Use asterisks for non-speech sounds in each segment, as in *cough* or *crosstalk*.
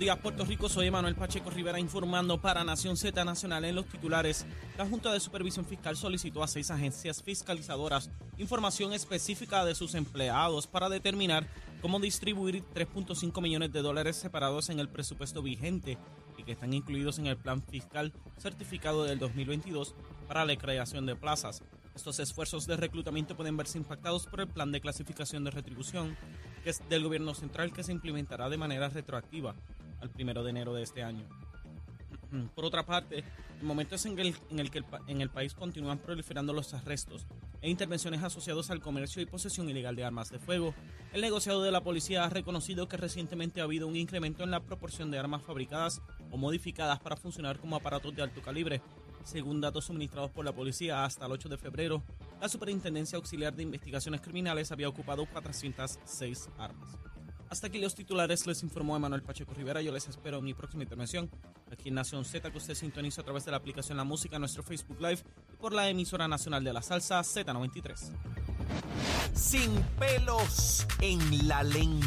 días, Puerto Rico. Soy Emanuel Pacheco Rivera informando para Nación Z Nacional en los titulares. La Junta de Supervisión Fiscal solicitó a seis agencias fiscalizadoras información específica de sus empleados para determinar cómo distribuir 3.5 millones de dólares separados en el presupuesto vigente y que están incluidos en el plan fiscal certificado del 2022 para la creación de plazas. Estos esfuerzos de reclutamiento pueden verse impactados por el plan de clasificación de retribución que es del gobierno central que se implementará de manera retroactiva al primero de enero de este año. *clears throat* Por otra parte, en momentos en el, en el que el, en el país continúan proliferando los arrestos e intervenciones asociados al comercio y posesión ilegal de armas de fuego, el negociado de la policía ha reconocido que recientemente ha habido un incremento en la proporción de armas fabricadas o modificadas para funcionar como aparatos de alto calibre. Según datos suministrados por la policía, hasta el 8 de febrero, la Superintendencia Auxiliar de Investigaciones Criminales había ocupado 406 armas. Hasta aquí los titulares, les informó Emanuel Pacheco Rivera. Yo les espero en mi próxima intervención aquí en Nación Z, que usted sintoniza a través de la aplicación La Música, nuestro Facebook Live y por la emisora nacional de la salsa Z93. Sin pelos en la lengua.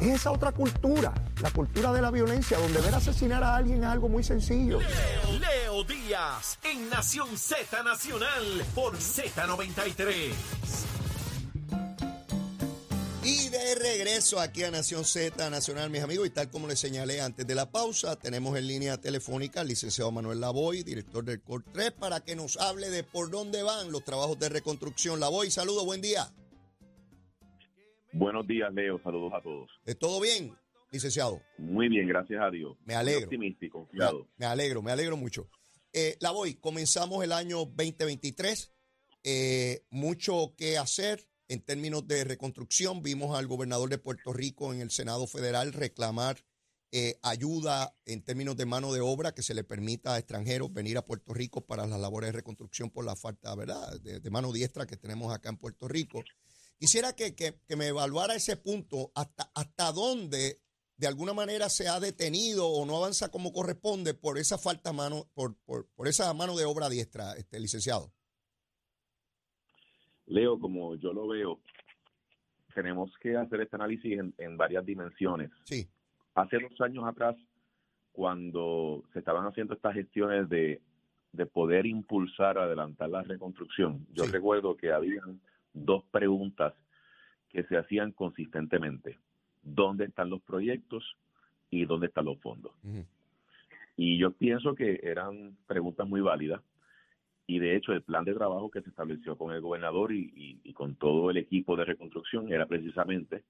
Es esa otra cultura, la cultura de la violencia, donde ver asesinar a alguien es algo muy sencillo. Leo, Leo Díaz en Nación Z Nacional por Z93. Regreso aquí a Nación Z Nacional, mis amigos, y tal como les señalé antes de la pausa, tenemos en línea telefónica al licenciado Manuel Lavoy, director del COR 3, para que nos hable de por dónde van los trabajos de reconstrucción. Lavoy, saludos, buen día. Buenos días, Leo. Saludos a todos. ¿Todo bien, licenciado? Muy bien, gracias a Dios. Me alegro. Muy optimista y confiado. Me, me alegro, me alegro mucho. Eh, Lavoy, comenzamos el año 2023. Eh, mucho que hacer en términos de reconstrucción. Vimos al gobernador de Puerto Rico en el Senado Federal reclamar eh, ayuda en términos de mano de obra que se le permita a extranjeros venir a Puerto Rico para las labores de reconstrucción por la falta ¿verdad? De, mano diestra que tenemos acá en Puerto Rico. Quisiera que, que, que me evaluara ese punto, hasta, hasta dónde de alguna manera se ha detenido o no avanza como corresponde por esa falta mano, por, por, por esa mano de obra diestra, este licenciado. Leo, como yo lo veo, tenemos que hacer este análisis en, en varias dimensiones. Sí. Hace dos años atrás, cuando se estaban haciendo estas gestiones de, de poder impulsar, adelantar la reconstrucción, yo Sí. recuerdo que habían dos preguntas que se hacían consistentemente. ¿Dónde están los proyectos y dónde están los fondos? Y yo pienso que eran preguntas muy válidas. Y de hecho, el plan de trabajo que se estableció con el gobernador y, y- y con todo el equipo de reconstrucción era precisamente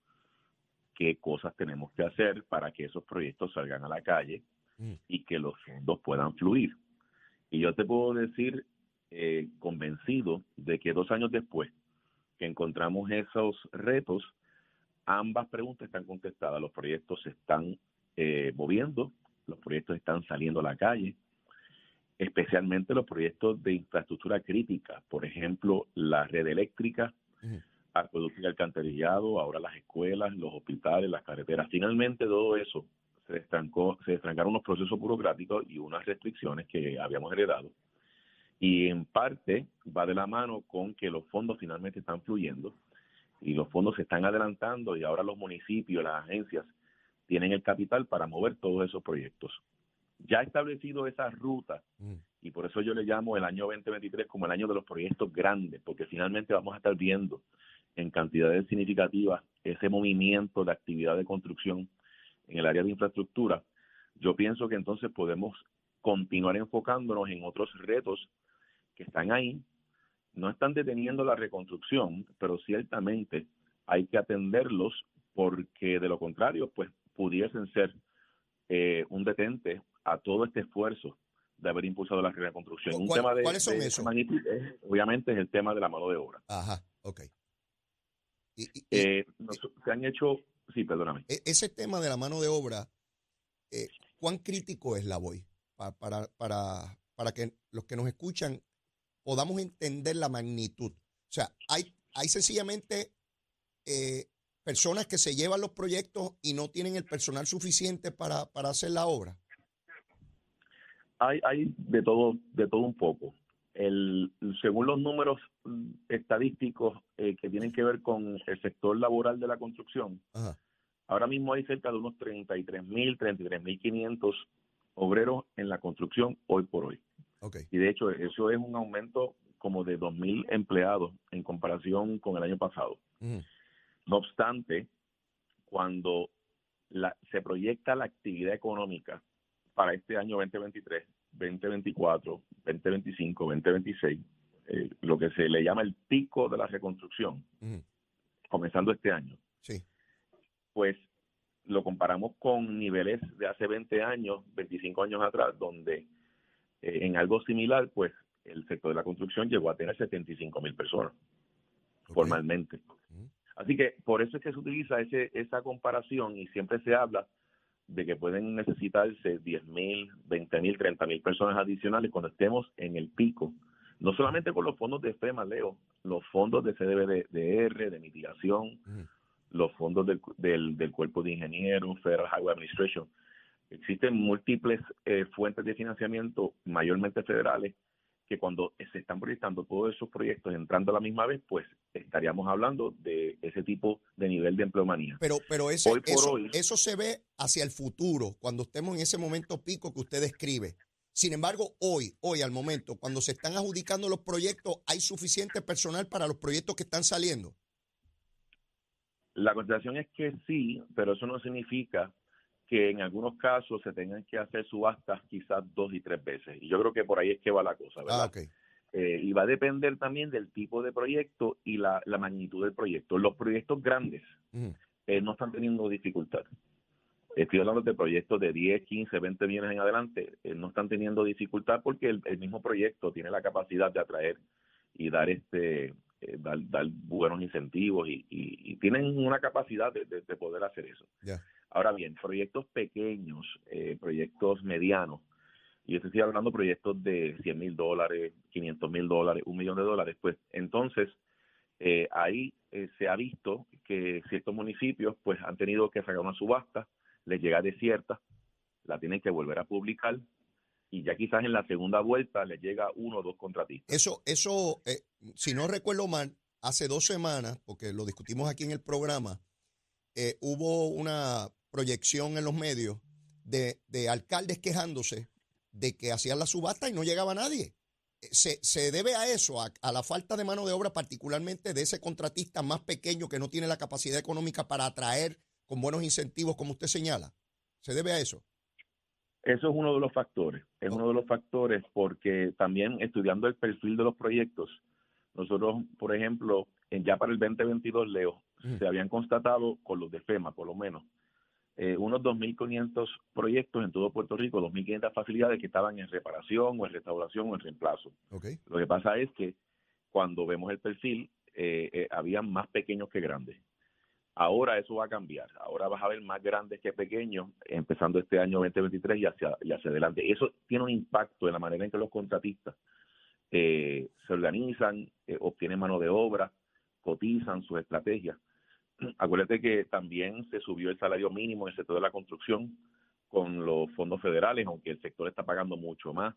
qué cosas tenemos que hacer para que esos proyectos salgan a la calle Mm. y que los fondos puedan fluir. Y yo te puedo decir, eh, convencido de que dos años después que encontramos esos retos, ambas preguntas están contestadas. Los proyectos se están eh, moviendo, los proyectos están saliendo a la calle, especialmente los proyectos de infraestructura crítica, por ejemplo, la red eléctrica, Ujú. acueducto y alcantarillado, ahora las escuelas, los hospitales, las carreteras. Finalmente todo eso se estancó, se estancaron unos procesos burocráticos y unas restricciones que habíamos heredado. Y en parte va de la mano con que los fondos finalmente están fluyendo y los fondos se están adelantando y ahora los municipios, las agencias tienen el capital para mover todos esos proyectos. Ya ha establecido esa ruta Mm. y por eso yo le llamo el año 2023 como el año de los proyectos grandes, porque finalmente vamos a estar viendo en cantidades significativas ese movimiento de actividad de construcción en el área de infraestructura. Yo pienso que entonces podemos continuar enfocándonos en otros retos que están ahí. No están deteniendo la reconstrucción, pero ciertamente hay que atenderlos porque de lo contrario, pues pudiesen ser eh, un detente a todo este esfuerzo de haber impulsado la reconstrucción. Un ¿Cuál- tema de, cuáles son de esos? obviamente es el tema de la mano de obra. Ajá, ok. Y, y- y Eh, nos- se han hecho, sí, perdóname. e- ese tema de la mano de obra, eh, ¿cuán crítico es la voy? Pa- para, para, para que los que nos escuchan podamos entender la magnitud. O sea, hay, hay sencillamente eh, personas que se llevan los proyectos y no tienen el personal suficiente para, para hacer la obra. Hay, hay de todo, de todo un poco. El, según los números mm, estadísticos eh, que tienen que ver con el sector laboral de la construcción, Ajá. ahora mismo hay cerca de unos 33 mil, 33 mil 500 obreros en la construcción hoy por hoy. Y de hecho, eso es un aumento como de 2 mil empleados en comparación con el año pasado. No obstante, cuando la- se proyecta la actividad económica para este año 2023, 2024, 2025, 2026, eh, lo que se le llama el pico de la reconstrucción, comenzando este año, Sí. pues lo comparamos con niveles de hace 20 años, 25 años atrás, donde eh, en algo similar, pues el sector de la construcción llegó a tener 75 mil personas formalmente. Así que por eso es que se utiliza ese, esa comparación y siempre se habla de que pueden necesitarse 10 mil, 20 mil, 30 mil personas adicionales cuando estemos en el pico. No solamente con los fondos de FEMA, Leo, los fondos de CDBDR, de mitigación, Ujú. los fondos del, del, del Cuerpo de Ingenieros, Federal Highway Administration. Existen múltiples eh, fuentes de financiamiento, mayormente federales, que cuando se están proyectando todos esos proyectos entrando a la misma vez, pues estaríamos hablando de ese tipo de nivel de empleomanía. Pero, pero ese, Hoy por eso, hoy. eso se ve hacia el futuro, cuando estemos en ese momento pico que usted describe. Sin embargo, hoy, hoy al momento, cuando se están adjudicando los proyectos, ¿hay suficiente personal para los proyectos que están saliendo? La contestación es que sí, pero eso no significa que en algunos casos se tengan que hacer subastas quizás dos y tres veces. Y yo creo que por ahí es que va la cosa, ¿verdad? Ah, ok. Eh, y va a depender también del tipo de proyecto y la, la magnitud del proyecto. Los proyectos grandes eh, no están teniendo dificultad. Estoy hablando de proyectos de 10, 15, 20 millones en adelante. eh, no están teniendo dificultad porque el, el mismo proyecto tiene la capacidad de atraer y dar este dar, dar buenos incentivos y, y- y tienen una capacidad de, de- de poder hacer eso. Ahora bien, proyectos pequeños, eh, proyectos medianos, y estoy hablando de proyectos de 100 mil dólares, 500 mil dólares, un millón de dólares, pues entonces eh, ahí eh, se ha visto que ciertos municipios pues han tenido que sacar una subasta, les llega desierta, la tienen que volver a publicar y ya quizás en la segunda vuelta les llega uno o dos contratistas. Eso, eso, eh, si no recuerdo mal, hace dos semanas, porque lo discutimos aquí en el programa, hubo una proyección en los medios de, de alcaldes quejándose de que hacían la subasta y no llegaba nadie. Se, se debe a eso, a, a la falta de mano de obra, particularmente de ese contratista más pequeño que no tiene la capacidad económica para atraer con buenos incentivos, como usted señala. ¿Se debe a eso? Eso es uno de los factores, es uno de los factores porque también estudiando el perfil de los proyectos, nosotros, por ejemplo, ya para el 2022, Leo, Ujú. se habían constatado con los de FEMA, por lo menos, eh, unos 2.500 proyectos en todo Puerto Rico, 2.500 facilidades que estaban en reparación o en restauración o en reemplazo. Lo que pasa es que cuando vemos el perfil, eh, eh, habían más pequeños que grandes. Ahora eso va a cambiar. Ahora vas a ver más grandes que pequeños, empezando este año 2023 y hacia, y hacia adelante. Eso tiene un impacto en la manera en que los contratistas eh, se organizan, eh, obtienen mano de obra, cotizan sus estrategias. *clears throat* Acuérdate que también se subió el salario mínimo en el sector de la construcción con los fondos federales, aunque el sector está pagando mucho más.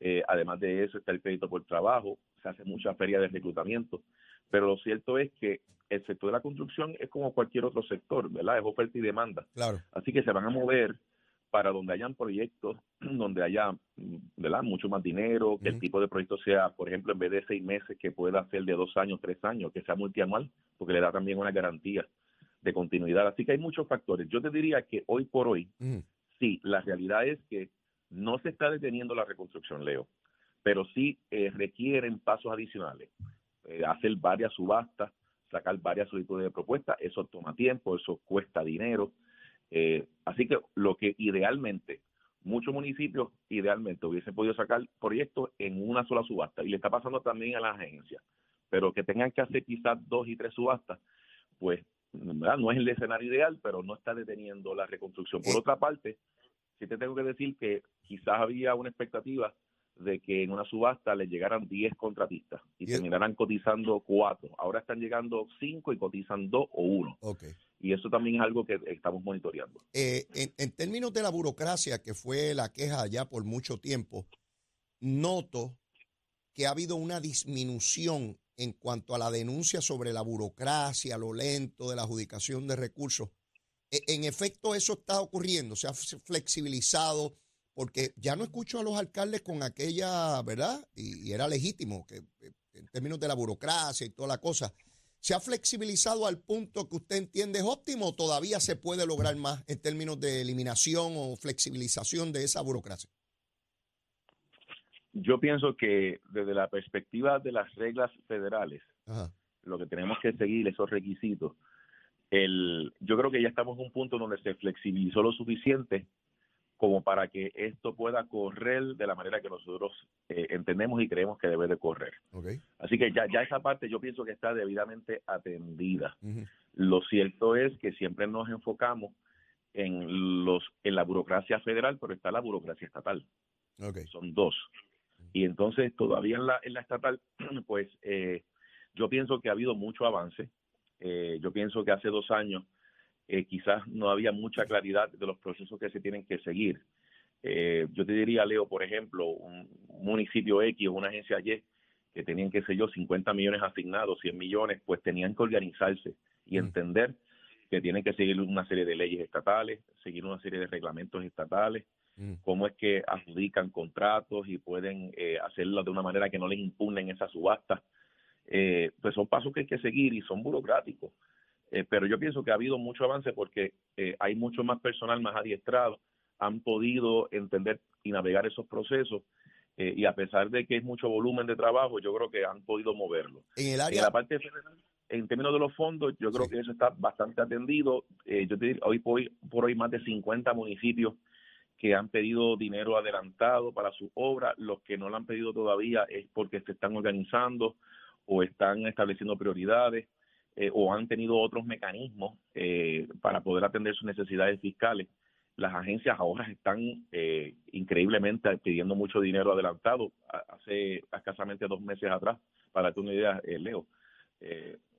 Eh, además de eso está el crédito por trabajo, se hace mucha feria de reclutamiento, pero lo cierto es que el sector de la construcción es como cualquier otro sector, ¿verdad? Es oferta y demanda. Claro. Así que se van a mover para donde hayan proyectos, *clears throat* donde haya, mm, ¿verdad? Mucho más dinero, que el tipo de proyecto sea, por ejemplo, en vez de seis meses, que pueda ser de dos años, tres años, que sea multianual, porque le da también una garantía de continuidad. Así que hay muchos factores. Yo te diría que hoy por hoy, Ujú. sí, la realidad es que no se está deteniendo la reconstrucción, Leo, pero sí eh, requieren pasos adicionales. Eh, hacer varias subastas, sacar varias solicitudes de propuestas, eso toma tiempo, eso cuesta dinero. Eh, así que lo que idealmente muchos municipios idealmente hubiesen podido sacar proyectos en una sola subasta y le está pasando también a las agencias, pero que tengan que hacer quizás dos y tres subastas, pues no es el escenario ideal, pero no está deteniendo la reconstrucción. Por otra parte, sí te tengo que decir que quizás había una expectativa de que en una subasta le llegaran 10 contratistas y, terminaran cotizando 4. Ahora están llegando 5 y cotizan 2 o 1. Okay. Y eso también es algo que estamos monitoreando. Eh, en, términos de la burocracia, que fue la queja ya por mucho tiempo, noto que ha habido una disminución en cuanto a la denuncia sobre la burocracia, lo lento de la adjudicación de recursos. E, en efecto, eso está ocurriendo, se ha flexibilizado porque ya no escucho a los alcaldes con aquella, ¿verdad? Y, era legítimo, que eh, en términos de la burocracia y toda la cosa, ¿se ha flexibilizado al punto que usted entiende es óptimo o todavía se puede lograr más en términos de eliminación o flexibilización de esa burocracia? Yo pienso que desde la perspectiva de las reglas federales, lo que tenemos que seguir esos requisitos, el, yo creo que ya estamos en un punto donde se flexibilizó lo suficiente como para que esto pueda correr de la manera que nosotros eh, entendemos y creemos que debe de correr. Así que ya, ya esa parte yo pienso que está debidamente atendida. Lo cierto es que siempre nos enfocamos en los en la burocracia federal, pero está la burocracia estatal. Son dos. Y entonces todavía en la, en la estatal, *clears throat* pues eh, yo pienso que ha habido mucho avance. Eh, yo pienso que hace dos años eh, quizás no había mucha claridad de los procesos que se tienen que seguir. Eh, yo te diría, Leo, por ejemplo, un municipio X o una agencia Y que tenían, qué sé yo, 50 millones asignados, 100 millones, pues tenían que organizarse y mm. entender que tienen que seguir una serie de leyes estatales, seguir una serie de reglamentos estatales, mm. cómo es que adjudican contratos y pueden eh, hacerlo de una manera que no les impugnen esa subasta. Eh, pues son pasos que hay que seguir y son burocráticos. Eh, pero yo pienso que ha habido mucho avance porque eh, hay mucho más personal más adiestrado, han podido entender y navegar esos procesos eh, y a pesar de que es mucho volumen de trabajo, yo creo que han podido moverlo. En el área... En la parte federal, en términos de los fondos, yo creo que eso está bastante atendido. yo te diría, hoy por, hoy por hoy más de 50 municipios que han pedido dinero adelantado para su obra. Los que no lo han pedido todavía es porque se están organizando o están estableciendo prioridades. Eh, o han tenido otros mecanismos eh, para poder atender sus necesidades fiscales. Las agencias ahora están eh, increíblemente pidiendo mucho dinero adelantado. Hace escasamente dos meses atrás, para darte una idea, Leo,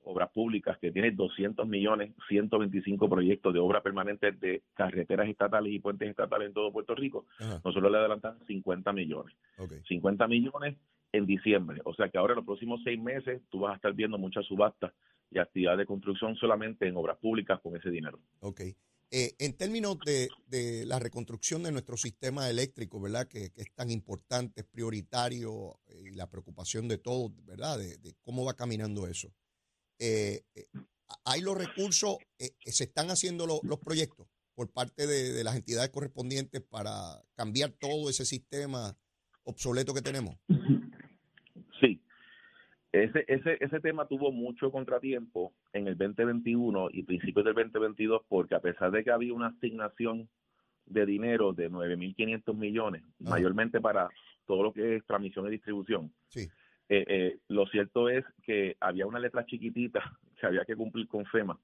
Obras Públicas, que tiene 200 millones, 125 proyectos de obra permanente de carreteras estatales y puentes estatales en todo Puerto Rico, nosotros le adelantamos 50 millones. 50 millones en diciembre. O sea que ahora en los próximos seis meses tú vas a estar viendo muchas subastas y actividad de construcción solamente en obras públicas con ese dinero. Ok. Eh, en términos de, de, la reconstrucción de nuestro sistema eléctrico, ¿verdad? Que, es tan importante, es prioritario eh, y la preocupación de todos, ¿verdad? De, cómo va caminando eso. Eh, ¿Hay los recursos, se están haciendo los proyectos por parte de, de las entidades correspondientes para cambiar todo ese sistema obsoleto que tenemos? Ese, ese, ese tema tuvo mucho contratiempo en el 2021 y principios del 2022 porque a pesar de que había una asignación de dinero de 9.500 millones, mayormente para todo lo que es transmisión y distribución, sí. Eh, eh, lo cierto es que había una letra chiquitita *laughs* que había que cumplir con FEMA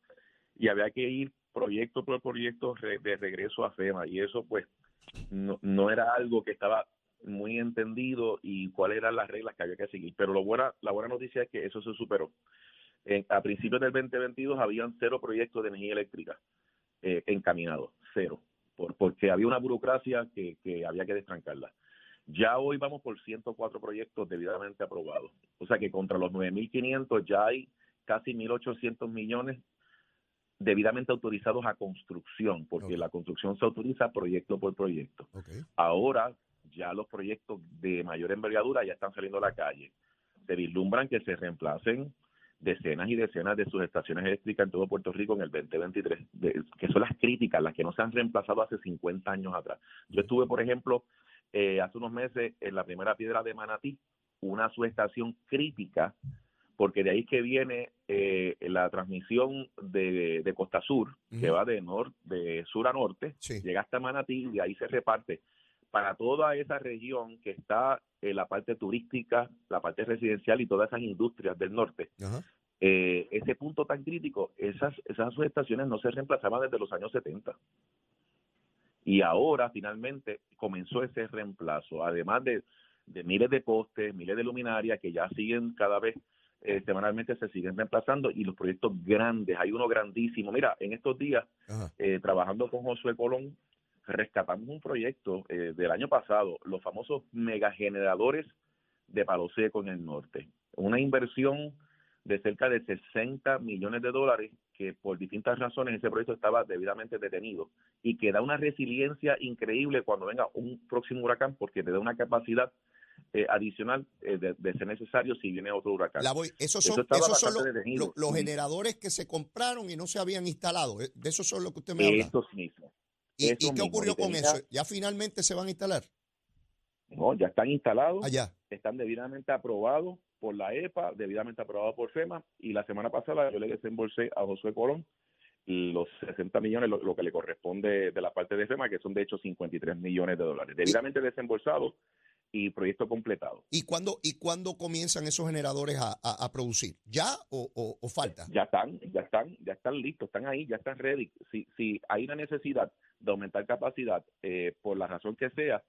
y había que ir proyecto por proyecto de regreso a FEMA y eso pues no, no era algo que estaba muy entendido y cuáles eran las reglas que había que seguir. Pero lo buena, la buena noticia es que eso se superó. a principios del 2022 habían cero proyectos de energía eléctrica eh, encaminados, cero, por, porque había una burocracia que, que había que destrancarla. Ya hoy vamos por 104 proyectos debidamente aprobados. O sea que contra los 9.500 ya hay casi 1.800 millones debidamente autorizados a construcción, porque la construcción se autoriza proyecto por proyecto. Ahora ya los proyectos de mayor envergadura ya están saliendo a la calle. Se vislumbran que se reemplacen decenas y decenas de sus estaciones eléctricas en todo Puerto Rico en el 2023, que son las críticas, las que no se han reemplazado hace 50 años atrás. Yo estuve, por ejemplo, eh, hace unos meses en la primera piedra de Manatí, una subestación crítica, porque de ahí que viene eh, la transmisión de, Costa Sur, que va de, nor, de sur a norte, llega hasta Manatí y de ahí se reparte para toda esa región que está en la parte turística, la parte residencial y todas esas industrias del norte. Eh, ese punto tan crítico, esas, esas subestaciones no se reemplazaban desde los años 70. Y ahora finalmente comenzó ese reemplazo, además de, de miles de postes, miles de luminarias que ya siguen cada vez eh, semanalmente se siguen reemplazando y los proyectos grandes, hay uno grandísimo. Mira, en estos días, eh, trabajando con Josué Colón, rescatamos un proyecto eh, del año pasado, los famosos megageneradores de Palo Seco en el norte. Una inversión de cerca de 60 millones de dólares que por distintas razones ese proyecto estaba debidamente detenido y que da una resiliencia increíble cuando venga un próximo huracán porque te da una capacidad eh, adicional eh, de, ser necesario si viene otro huracán. La voy, esos son, esos son los, generadores que se compraron y no se habían instalado. Eh, de esos son los que usted me habla. Estos mismos. ¿Y, qué ocurrió con eso? ¿Ya finalmente se van a instalar? No, ya están instalados. Allá. Están debidamente aprobados por la EPA, debidamente aprobados por FEMA. Y la semana pasada yo le desembolsé a Josué Colón los 60 millones, lo, que le corresponde de la parte de FEMA, que son de hecho 53 millones de dólares. Debidamente desembolsados y proyecto completado. ¿Y cuándo, y cuándo comienzan esos generadores a, a, producir? ¿Ya o, o, falta? Ya están, ya están, ya están listos, están ahí, ya están ready. Si, si hay una necesidad de aumentar capacidad eh, por la razón que sea,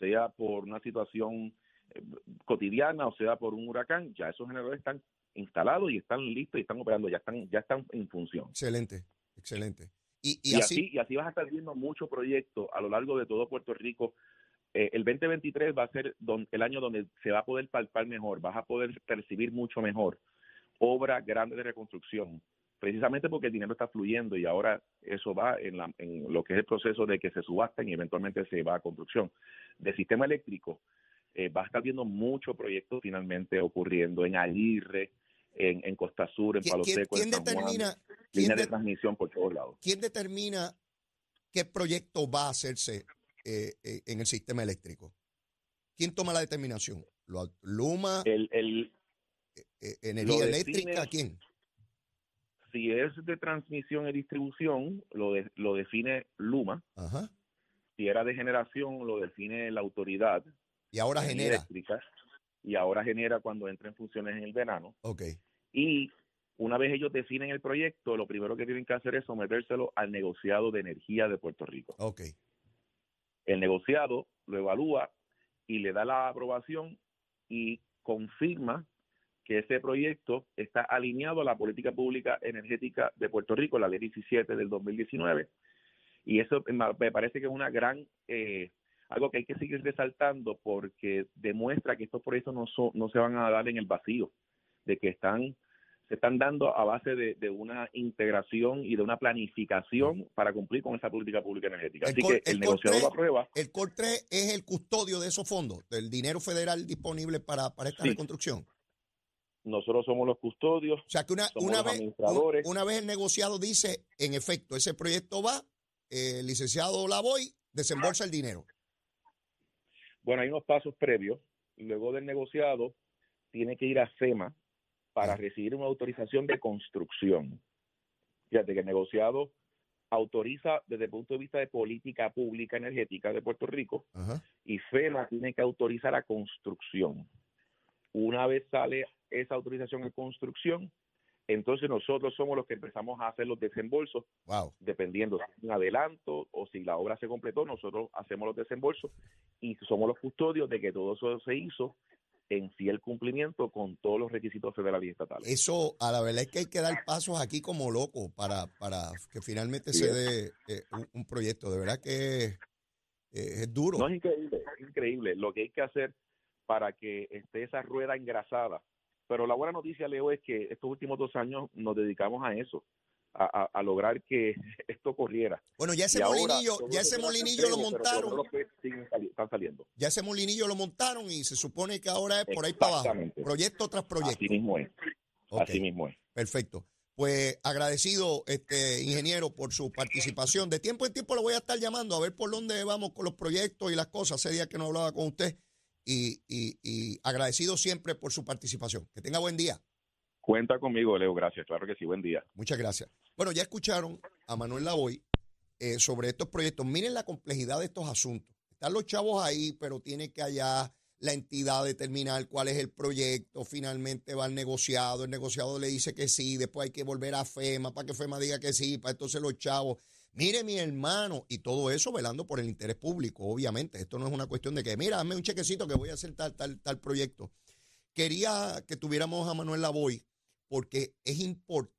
sea por una situación eh, cotidiana o sea por un huracán, ya esos generadores están instalados y están listos y están operando, ya están, ya están en función. Excelente, excelente. Y, y, así, y así vas a estar viendo muchos proyectos a lo largo de todo Puerto Rico eh, el 2023 va a ser el año donde se va a poder palpar mejor, vas a poder percibir mucho mejor obra grande de reconstrucción, precisamente porque el dinero está fluyendo y ahora eso va en, lo que es el proceso de que se subasten y eventualmente se va a construcción. De sistema eléctrico, eh, va a estar viendo muchos proyectos finalmente ocurriendo en Aguirre, en, Costa Sur, en Palo Seco, en San determina, línea de transmisión por todos lados. ¿Quién determina qué proyecto va a hacerse eh, eh, en el sistema eléctrico? ¿Quién toma la determinación? ¿Luma? El, el eh, ¿Energía eléctrica? ¿Quién? Si es de transmisión y distribución, lo, lo define Luma. Ajá. Si era de generación, lo define la autoridad. Y ahora genera. Eléctrica, y ahora genera cuando entra en funciones en el verano. Ok. Y una vez ellos definen el proyecto, lo primero que tienen que hacer es sometérselo al negociado de energía de Puerto Rico. Ok. El negociado lo evalúa y le da la aprobación y confirma que ese proyecto está alineado a la política pública energética de Puerto Rico, la ley 17 del 2019. Y eso me parece que es una gran, eh, algo que hay que seguir resaltando porque demuestra que estos proyectos no, no se van a dar en el vacío, de que están se están dando a base de, una integración y de una planificación para cumplir con esa política pública energética. Así que el, negociador lo aprueba. El COR3 es el custodio de esos fondos, del dinero federal disponible para, para esta reconstrucción. Nosotros somos los custodios. O sea que una, una vez, una vez el negociado dice, en efecto, ese proyecto va, el licenciado Lavoy desembolsa el dinero. Bueno, hay unos pasos previos. Luego del negociado, tiene que ir a FEMA, para recibir una autorización de construcción. Fíjate que el negociado autoriza desde el punto de vista de política pública energética de Puerto Rico y FEMA tiene que autorizar la construcción. Una vez sale esa autorización de construcción, entonces nosotros somos los que empezamos a hacer los desembolsos, dependiendo si un adelanto o si la obra se completó, nosotros hacemos los desembolsos y somos los custodios de que todo eso se hizo en fiel cumplimiento con todos los requisitos federales y estatales. Eso, a la verdad es que hay que dar pasos aquí como loco para, para que finalmente se dé eh, un, proyecto. De verdad que eh, es duro. No es increíble, es increíble lo que hay que hacer para que esté esa rueda engrasada. Pero la buena noticia, Leo, es que estos últimos dos años nos dedicamos a eso a, lograr que *laughs* esto corriera. Bueno, ya ese molinillo, ya ese molinillo lo montaron. están saliendo. Ya ese molinillo lo montaron y se supone que ahora es por ahí para abajo. Proyecto tras proyecto. Así mismo es. Así mismo es. Perfecto. Pues agradecido, este ingeniero, por su participación. De tiempo en tiempo lo voy a estar llamando a ver por dónde vamos con los proyectos y las cosas. Ese día que no hablaba con usted. Y, y, y agradecido siempre por su participación. Que tenga buen día. Cuenta conmigo, Leo, gracias. Claro que sí, buen día. Muchas gracias. Bueno, ya escucharon a Manuel Lavoy eh, sobre estos proyectos. Miren la complejidad de estos asuntos. están los chavos ahí, pero tiene que allá la entidad determinar cuál es el proyecto, finalmente va al negociado, el negociado le dice que sí, después hay que volver a FEMA para que FEMA diga que sí, para entonces los chavos. Mire mi hermano, y todo eso velando por el interés público, obviamente. Esto no es una cuestión de que, mira, dame un chequecito que voy a hacer tal, tal, tal proyecto. Quería que tuviéramos a Manuel Lavoy porque es importante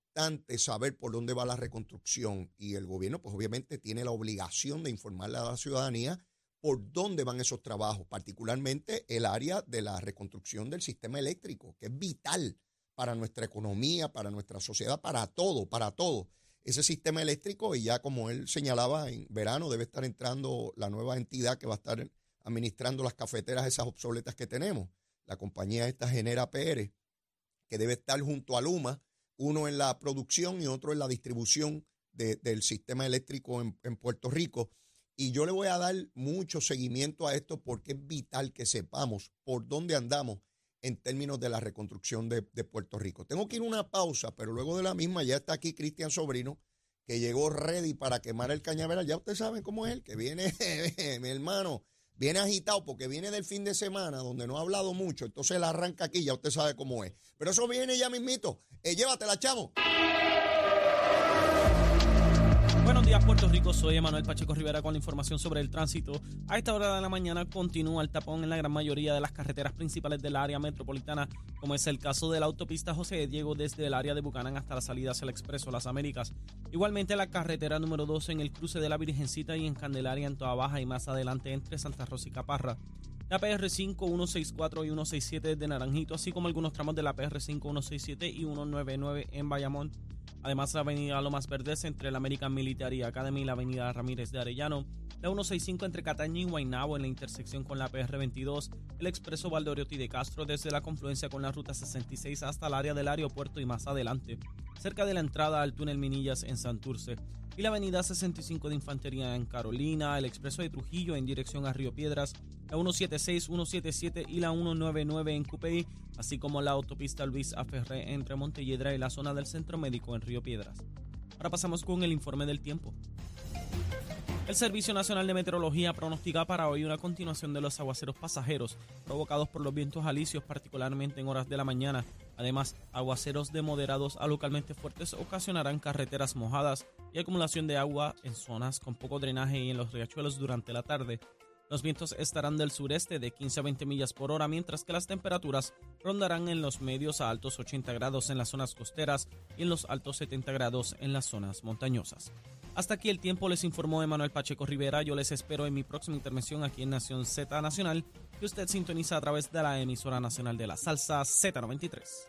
saber por dónde va la reconstrucción y el gobierno, pues obviamente tiene la obligación de informarle a la ciudadanía por dónde van esos trabajos, particularmente el área de la reconstrucción del sistema eléctrico, que es vital para nuestra economía, para nuestra sociedad, para todo, para todo. Ese sistema eléctrico, y ya como él señalaba, en verano debe estar entrando la nueva entidad que va a estar administrando las cafeteras esas obsoletas que tenemos. La compañía esta genera PR, que debe estar junto a Luma, uno en la producción y otro en la distribución del sistema eléctrico en Puerto Rico. Y yo le voy a dar mucho seguimiento a esto porque es vital que sepamos por dónde andamos en términos de la reconstrucción de, Puerto Rico. Tengo que ir a una pausa, pero luego de la misma ya está aquí Cristian Sobrino, que llegó ready para quemar el cañaveral. Ya ustedes saben cómo es él, que viene, *laughs* mi hermano, viene agitado porque viene del fin de semana donde no ha hablado mucho. Entonces él arranca aquí, ya usted sabe cómo es. Pero eso viene ya mismito. Eh, llévatela, chamo. Días, Puerto Rico. Soy Emanuel Pacheco Rivera con la información sobre el tránsito. A esta hora de la mañana continúa el tapón en la gran mayoría de las carreteras principales del área metropolitana, como es el caso de la autopista José Diego desde el área de Bucanán hasta la salida hacia el Expreso Las Américas. Igualmente la carretera número 12 en el cruce de la Virgencita y en Candelaria en Toa Baja y más adelante entre Santa Rosa y Caparra. La PR5, 164 y 167 de Naranjito, así como algunos tramos de la PR5, 167 y 199 en Bayamón Además, la avenida Lomas Verdes entre la American Military Academy y la avenida Ramírez de Arellano, la 165 entre Cataño y Guaynabo en la intersección con la PR22, el expreso Valdoriotti de Castro desde la confluencia con la ruta 66 hasta el área del aeropuerto y más adelante, cerca de la entrada al túnel Minillas en Santurce, y la avenida 65 de Infantería en Carolina, el expreso de Trujillo en dirección a Río Piedras, la 176, 177 y la 199 en Cupey, así como la autopista Luis Aferré entre Montelledra y la zona del Centro Médico en Río Piedras. Ahora pasamos con el informe del tiempo. El Servicio Nacional de Meteorología pronostica para hoy una continuación de los aguaceros pasajeros provocados por los vientos alisios, particularmente en horas de la mañana. Además, aguaceros de moderados a localmente fuertes ocasionarán carreteras mojadas y acumulación de agua en zonas con poco drenaje y en los riachuelos durante la tarde. Los vientos estarán del sureste de 15 a 20 millas por hora, mientras que las temperaturas rondarán en los medios a altos 80 grados en las zonas costeras y en los altos 70 grados en las zonas montañosas. Hasta aquí el tiempo, les informó Emanuel Pacheco Rivera. Yo les espero en mi próxima intervención aquí en Nación Z Nacional, que usted sintoniza a través de la emisora nacional de la salsa Z93.